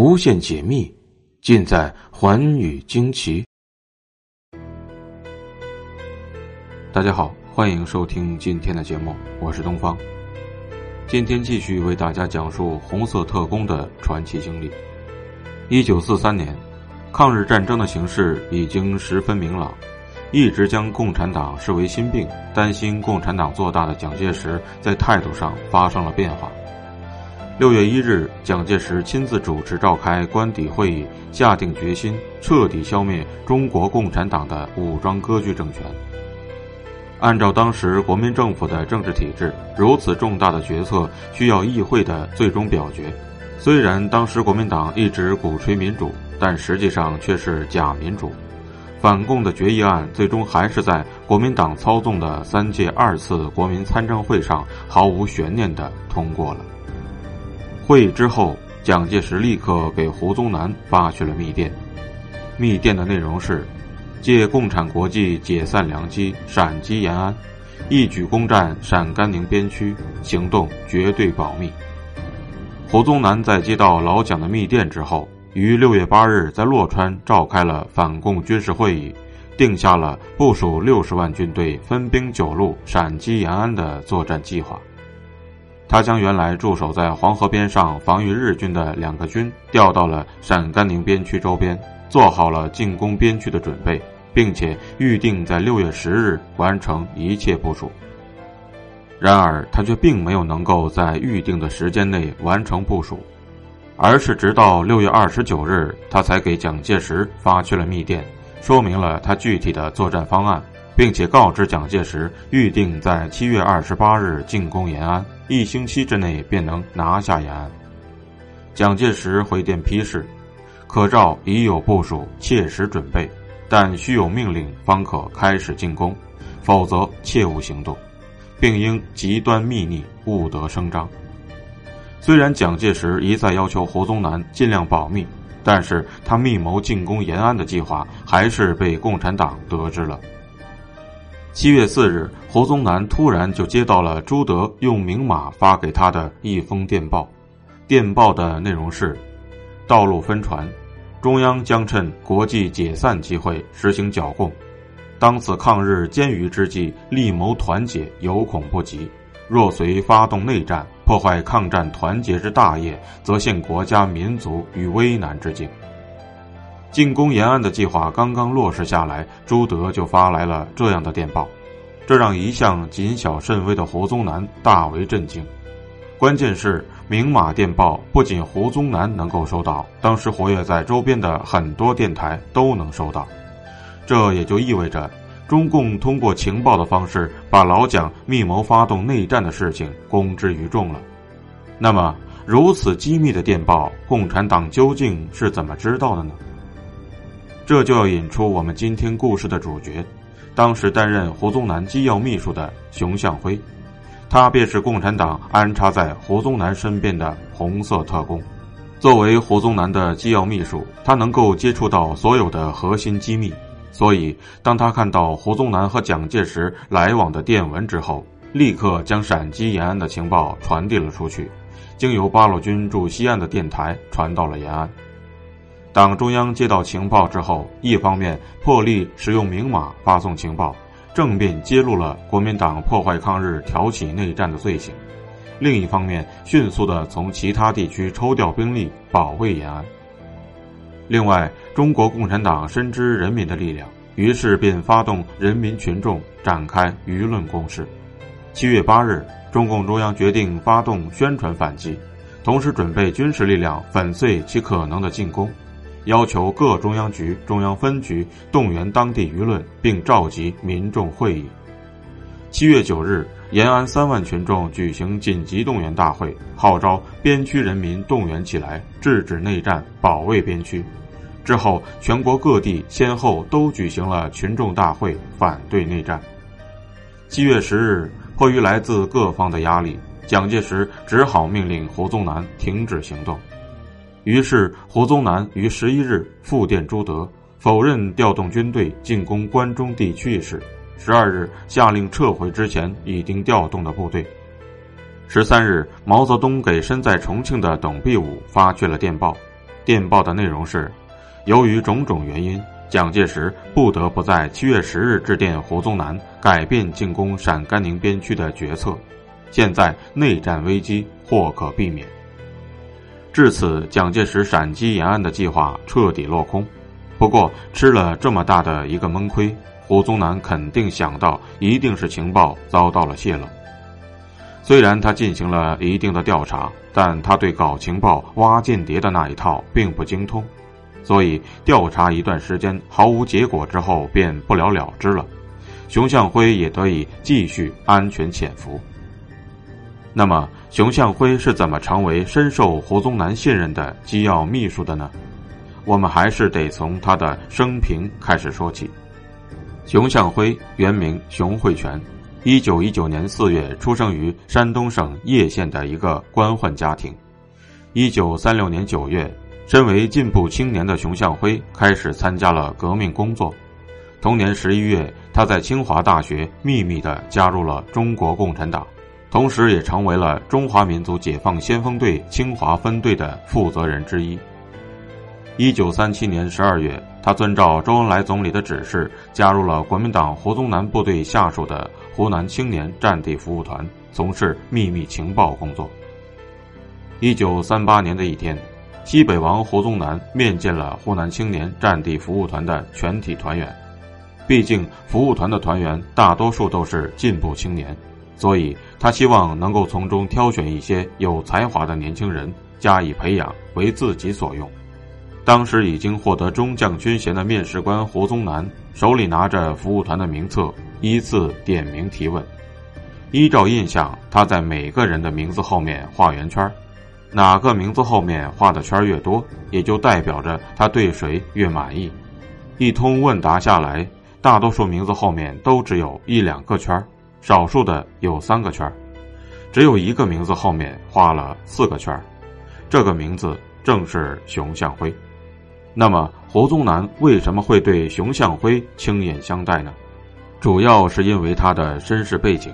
无限解密，尽在寰宇惊奇。大家好，欢迎收听今天的节目，我是东方。今天继续为大家讲述红色特工的传奇经历。一九四三年，抗日战争的形势已经十分明朗，一直将共产党视为心病、担心共产党做大的蒋介石，在态度上发生了变化。六月一日，蒋介石亲自主持召开官邸会议，下定决心彻底消灭中国共产党的武装割据政权。按照当时国民政府的政治体制，如此重大的决策需要议会的最终表决。虽然当时国民党一直鼓吹民主，但实际上却是假民主。反共的决议案最终还是在国民党操纵的三届二次国民参政会上毫无悬念地通过了。会议之后，蒋介石立刻给胡宗南发去了密电。密电的内容是：借共产国际解散良机，闪击延安，一举攻占陕甘宁边区，行动绝对保密。胡宗南在接到老蒋的密电之后，于六月八日在洛川召开了反共军事会议，定下了部署六十万军队分兵九路闪击延安的作战计划。他将原来驻守在黄河边上防御日军的两个军调到了陕甘宁边区周边，做好了进攻边区的准备，并且预定在六月十日完成一切部署。然而，他却并没有能够在预定的时间内完成部署，而是直到六月二十九日，他才给蒋介石发去了密电，说明了他具体的作战方案。并且告知蒋介石，预定在七月二十八日进攻延安，一星期之内便能拿下延安。蒋介石回电批示：“可照已有部署，切实准备，但须有命令方可开始进攻，否则切勿行动，并应极端秘密，勿得声张。”虽然蒋介石一再要求胡宗南尽量保密，但是他密谋进攻延安的计划还是被共产党得知了。七月四日，胡宗南突然就接到了朱德用明码发给他的一封电报。电报的内容是：道路分传，中央将趁国际解散机会实行剿共。当此抗日艰余之际，力谋团结有恐不及。若随发动内战，破坏抗战团结之大业，则陷国家民族于危难之境。进攻延安的计划刚刚落实下来，朱德就发来了这样的电报，这让一向谨小慎微的胡宗南大为震惊。关键是明码电报不仅胡宗南能够收到，当时活跃在周边的很多电台都能收到，这也就意味着中共通过情报的方式把老蒋密谋发动内战的事情公之于众了。那么，如此机密的电报，共产党究竟是怎么知道的呢？这就要引出我们今天故事的主角，当时担任胡宗南机要秘书的熊向晖，他便是共产党安插在胡宗南身边的红色特工。作为胡宗南的机要秘书，他能够接触到所有的核心机密，所以当他看到胡宗南和蒋介石来往的电文之后，立刻将陕西延安的情报传递了出去，经由八路军驻西安的电台传到了延安。党中央接到情报之后，一方面破例使用明码发送情报，正面揭露了国民党破坏抗日、挑起内战的罪行；另一方面，迅速的从其他地区抽调兵力保卫延安。另外，中国共产党深知人民的力量，于是便发动人民群众展开舆论攻势。七月八日，中共中央决定发动宣传反击，同时准备军事力量粉碎其可能的进攻。要求各中央局、中央分局动员当地舆论，并召集民众会议。七月九日，延安三万群众举行紧急动员大会，号召边区人民动员起来，制止内战，保卫边区。之后，全国各地先后都举行了群众大会，反对内战。七月十日，迫于来自各方的压力，蒋介石只好命令胡宗南停止行动。于是，胡宗南于十一日复电朱德，否认调动军队进攻关中地区一事。十二日，下令撤回之前已经调动的部队。十三日，毛泽东给身在重庆的董必武发去了电报，电报的内容是：由于种种原因，蒋介石不得不在七月十日致电胡宗南，改变进攻陕甘宁边区的决策。现在内战危机或可避免。至此，蒋介石陕西沿岸的计划彻底落空。不过，吃了这么大的一个闷亏，胡宗南肯定想到，一定是情报遭到了泄露。虽然他进行了一定的调查，但他对搞情报、挖间谍的那一套并不精通，所以调查一段时间毫无结果之后，便不了了之了。熊向晖也得以继续安全潜伏。那么，熊向晖是怎么成为深受胡宗南信任的机要秘书的呢？我们还是得从他的生平开始说起。熊向晖原名熊慧全，一九一九年四月出生于山东省叶县的一个官宦家庭。一九三六年九月，身为进步青年的熊向晖开始参加了革命工作。同年十一月，他在清华大学秘密地加入了中国共产党。同时，也成为了中华民族解放先锋队清华分队的负责人之一。一九三七年十二月，他遵照周恩来总理的指示，加入了国民党胡宗南部队下属的湖南青年战地服务团，从事秘密情报工作。一九三八年的一天，西北王胡宗南面见了湖南青年战地服务团的全体团员。毕竟，服务团的团员大多数都是进步青年。所以他希望能够从中挑选一些有才华的年轻人加以培养，为自己所用。当时已经获得中将军衔的面试官胡宗南手里拿着服务团的名册，依次点名提问。依照印象，他在每个人的名字后面画圆圈，哪个名字后面画的圈越多，也就代表着他对谁越满意。一通问答下来，大多数名字后面都只有一两个圈。少数的有三个圈只有一个名字后面画了四个圈这个名字正是熊向晖。那么胡宗南为什么会对熊向晖倾眼相待呢？主要是因为他的身世背景。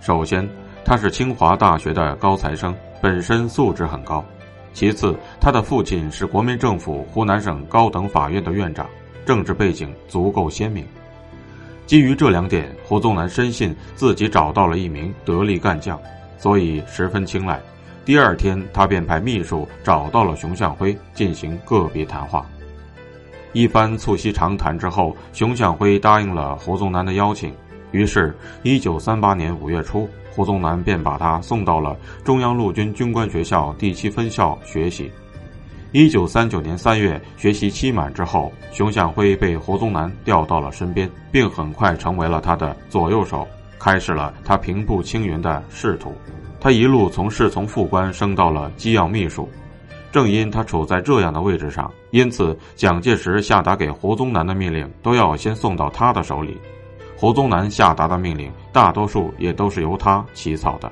首先，他是清华大学的高材生，本身素质很高；其次，他的父亲是国民政府湖南省高等法院的院长，政治背景足够鲜明。基于这两点，胡宗南深信自己找到了一名得力干将，所以十分青睐。第二天，他便派秘书找到了熊向晖进行个别谈话。一番促膝长谈之后，熊向晖答应了胡宗南的邀请。于是，一九三八年五月初，胡宗南便把他送到了中央陆军军官学校第七分校学习。一九三九年三月，学习期满之后，熊向晖被胡宗南调到了身边，并很快成为了他的左右手，开始了他平步青云的仕途。他一路从侍从副官升到了机要秘书。正因他处在这样的位置上，因此蒋介石下达给胡宗南的命令都要先送到他的手里。胡宗南下达的命令，大多数也都是由他起草的。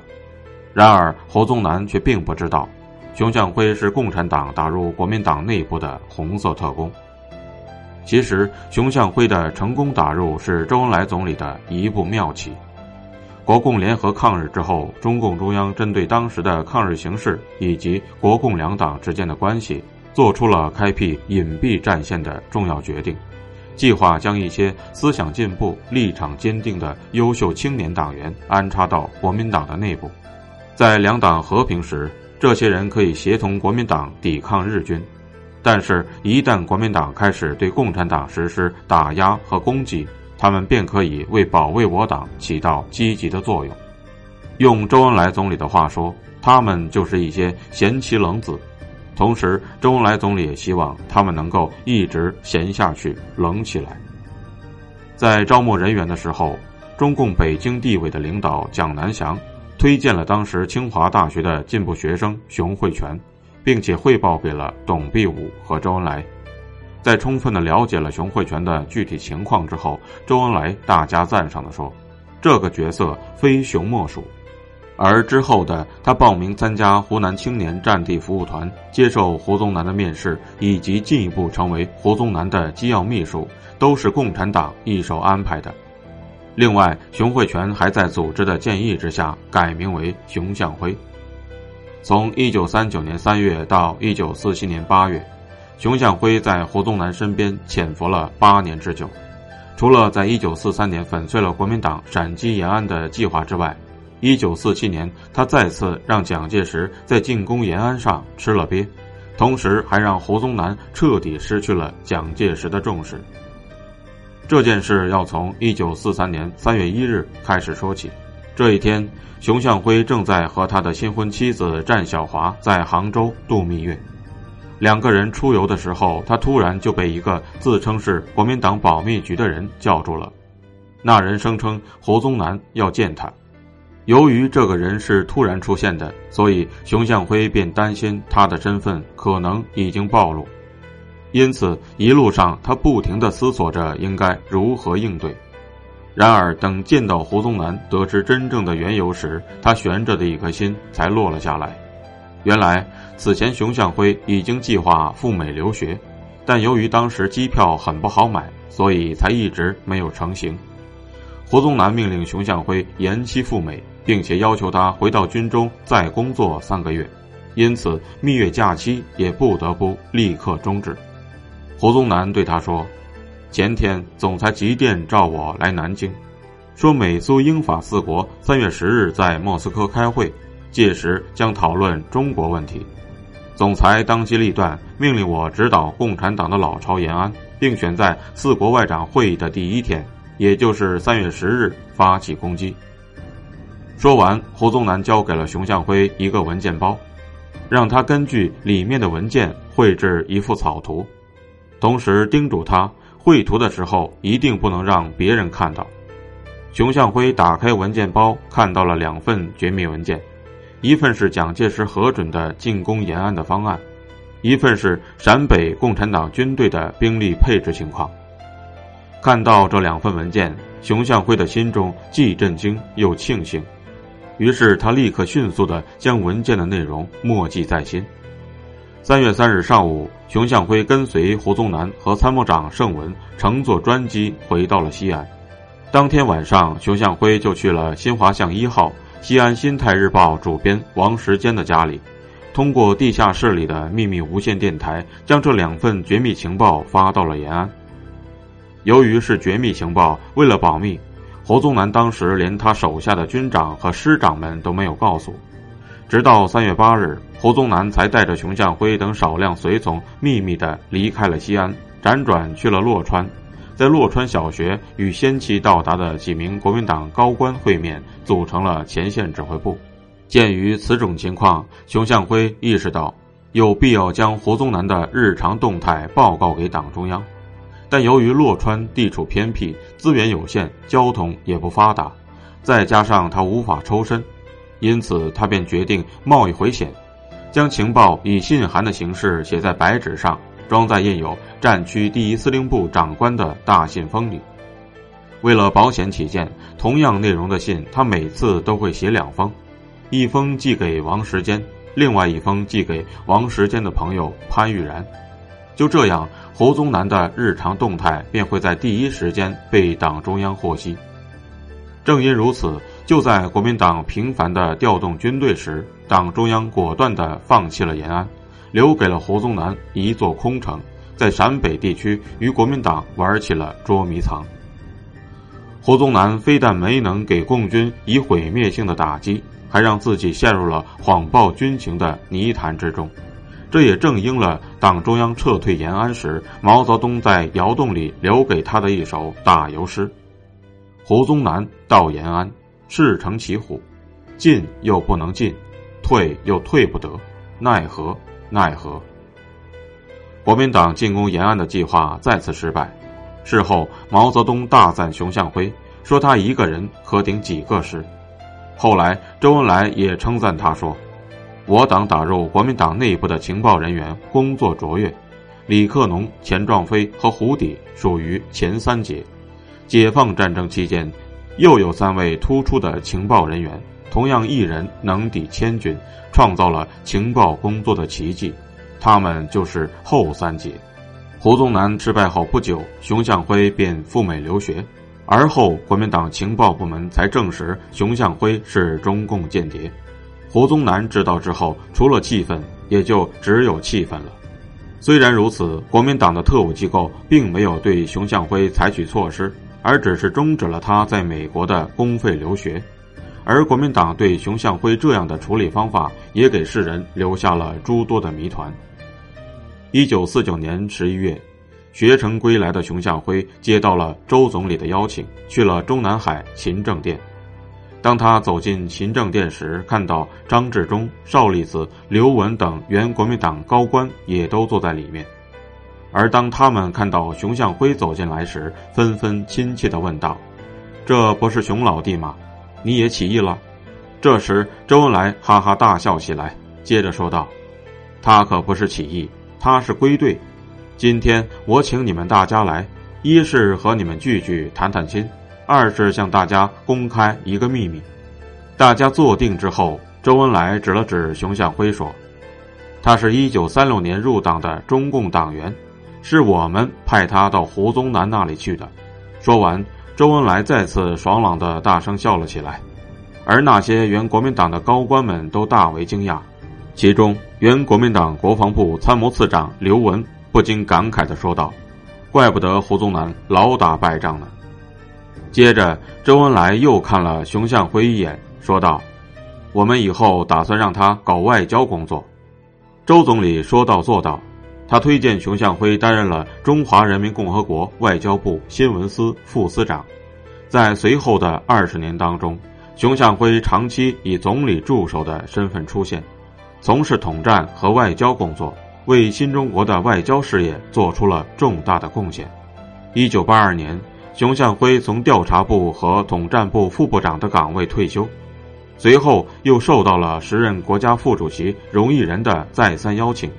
然而，胡宗南却并不知道。熊向晖是共产党打入国民党内部的红色特工。其实，熊向晖的成功打入是周恩来总理的一步妙棋。国共联合抗日之后，中共中央针对当时的抗日形势以及国共两党之间的关系，做出了开辟隐蔽战线的重要决定，计划将一些思想进步、立场坚定的优秀青年党员安插到国民党的内部，在两党和平时。这些人可以协同国民党抵抗日军，但是，一旦国民党开始对共产党实施打压和攻击，他们便可以为保卫我党起到积极的作用。用周恩来总理的话说，他们就是一些贤妻冷子。同时，周恩来总理也希望他们能够一直闲下去、冷起来。在招募人员的时候，中共北京地委的领导蒋南翔。推荐了当时清华大学的进步学生熊慧泉，并且汇报给了董必武和周恩来。在充分的了解了熊慧泉的具体情况之后，周恩来大加赞赏的说：“这个角色非熊莫属。”而之后的他报名参加湖南青年战地服务团，接受胡宗南的面试，以及进一步成为胡宗南的机要秘书，都是共产党一手安排的。另外，熊慧全还在组织的建议之下改名为熊向晖。从一九三九年三月到一九四七年八月，熊向辉在胡宗南身边潜伏了八年之久。除了在1943年粉碎了国民党闪击延安的计划之外，1947年他再次让蒋介石在进攻延安上吃了瘪，同时还让胡宗南彻底失去了蒋介石的重视。这件事要从1943年3月1日开始说起。这一天，熊向辉正在和他的新婚妻子战小华在杭州度蜜月。两个人出游的时候，他突然就被一个自称是国民党保密局的人叫住了。那人声称胡宗南要见他。由于这个人是突然出现的，所以熊向辉便担心他的身份可能已经暴露。因此，一路上他不停地思索着应该如何应对。然而，等见到胡宗南，得知真正的缘由时，他悬着的一颗心才落了下来。原来，此前熊向辉已经计划赴美留学，但由于当时机票很不好买，所以才一直没有成行。胡宗南命令熊向辉延期赴美，并且要求他回到军中再工作三个月，因此蜜月假期也不得不立刻终止。胡宗南对他说。前天，总裁急电召我来南京，说美苏英法四国三月十日在莫斯科开会，届时将讨论中国问题。总裁当机立断，命令我指导共产党的老巢延安，并选在四国外长会议的第一天，也就是三月十日发起攻击。说完，胡宗南交给了熊向辉一个文件包，让他根据里面的文件绘制一幅草图，同时叮嘱他。绘图的时候一定不能让别人看到。熊向辉打开文件包，看到了两份绝密文件，一份是蒋介石核准的进攻延安的方案，一份是陕北共产党军队的兵力配置情况。看到这两份文件，熊向辉的心中既震惊又庆幸，于是他立刻迅速地将文件的内容默记在心。三月三日上午，熊向辉跟随胡宗南和参谋长盛文乘坐专机回到了西安。当天晚上，熊向辉就去了新华巷一号西安新泰日报主编王时坚的家里，通过地下室里的秘密无线电台，将这两份绝密情报发到了延安。由于是绝密情报，为了保密，胡宗南当时连他手下的军长和师长们都没有告诉。直到三月八日，胡宗南才带着熊向辉等少量随从秘密地离开了西安，辗转去了洛川，在洛川小学与先期到达的几名国民党高官会面，组成了前线指挥部。鉴于此种情况，熊向辉意识到有必要将胡宗南的日常动态报告给党中央，但由于洛川地处偏僻，资源有限，交通也不发达，再加上他无法抽身。因此，他便决定冒一回险，将情报以信函的形式写在白纸上，装在印有战区第一司令部长官的大信封里。为了保险起见，同样内容的信，他每次都会写两封，一封寄给王时坚，另外一封寄给王时坚的朋友潘玉然。就这样，胡宗南的日常动态便会在第一时间被党中央获悉。正因如此。就在国民党频繁的调动军队时，党中央果断地放弃了延安，留给了胡宗南一座空城，在陕北地区与国民党玩起了捉迷藏。胡宗南非但没能给共军以毁灭性的打击，还让自己陷入了谎报军情的泥潭之中。这也正应了党中央撤退延安时，毛泽东在窑洞里留给他的一首打油诗：“胡宗南到延安。”势成骑虎，进又不能进，退又退不得，奈何奈何？国民党进攻延安的计划再次失败。事后，毛泽东大赞熊向辉，说他一个人可顶几个师。后来，周恩来也称赞他说：“我党打入国民党内部的情报人员工作卓越，李克农、钱壮飞和胡底属于前三杰。解放战争期间。”又有三位突出的情报人员，同样一人能抵千军，创造了情报工作的奇迹。他们就是后三杰。胡宗南失败后不久，熊向晖便赴美留学，而后国民党情报部门才证实熊向晖是中共间谍。胡宗南知道之后，除了气愤，也就只有气愤了。虽然如此，国民党的特务机构并没有对熊向晖采取措施，而只是终止了他在美国的公费留学。而国民党对熊向晖这样的处理方法，也给世人留下了诸多的谜团。一九四九年十一月，学成归来的熊向晖接到了周总理的邀请，去了中南海勤政殿。当他走进勤政殿时，看到张治中、邵力子、刘文等原国民党高官也都坐在里面。而当他们看到熊向晖走进来时，纷纷亲切地问道：“这不是熊老弟吗？”你也起义了？这时，周恩来哈哈大笑起来，接着说道：“他可不是起义，他是归队。今天我请你们大家来，一是和你们聚聚谈谈心，二是向大家公开一个秘密。”大家坐定之后，周恩来指了指熊向晖说：“他是一九三六年入党的中共党员，是我们派他到胡宗南那里去的。”说完。周恩来再次爽朗的大声笑了起来，而那些原国民党的高官们都大为惊讶，其中原国民党国防部参谋次长刘文不禁感慨的说道：“怪不得胡宗南老打败仗呢。”接着，周恩来又看了熊向晖一眼，说道：“我们以后打算让他搞外交工作。”周总理说到做到。他推荐熊向晖担任了中华人民共和国外交部新闻司副司长，在随后的二十年当中，熊向晖长期以总理助手的身份出现，从事统战和外交工作，为新中国的外交事业做出了重大的贡献。一九八二年，熊向晖从调查部和统战部副部长的岗位退休，随后又受到了时任国家副主席荣毅仁的再三邀请。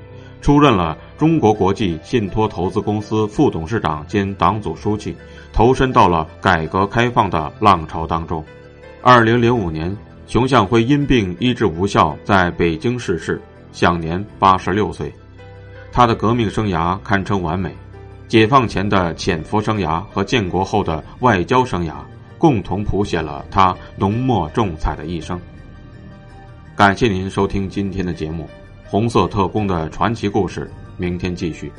出任了中国国际信托投资公司副董事长兼党组书记，投身到了改革开放的浪潮当中。二零零五年，熊向晖因病医治无效，在北京逝世，享年八十六岁。他的革命生涯堪称完美，解放前的潜伏生涯和建国后的外交生涯，共同谱写了他浓墨重彩的一生。感谢您收听今天的节目。红色特工的传奇故事，明天继续。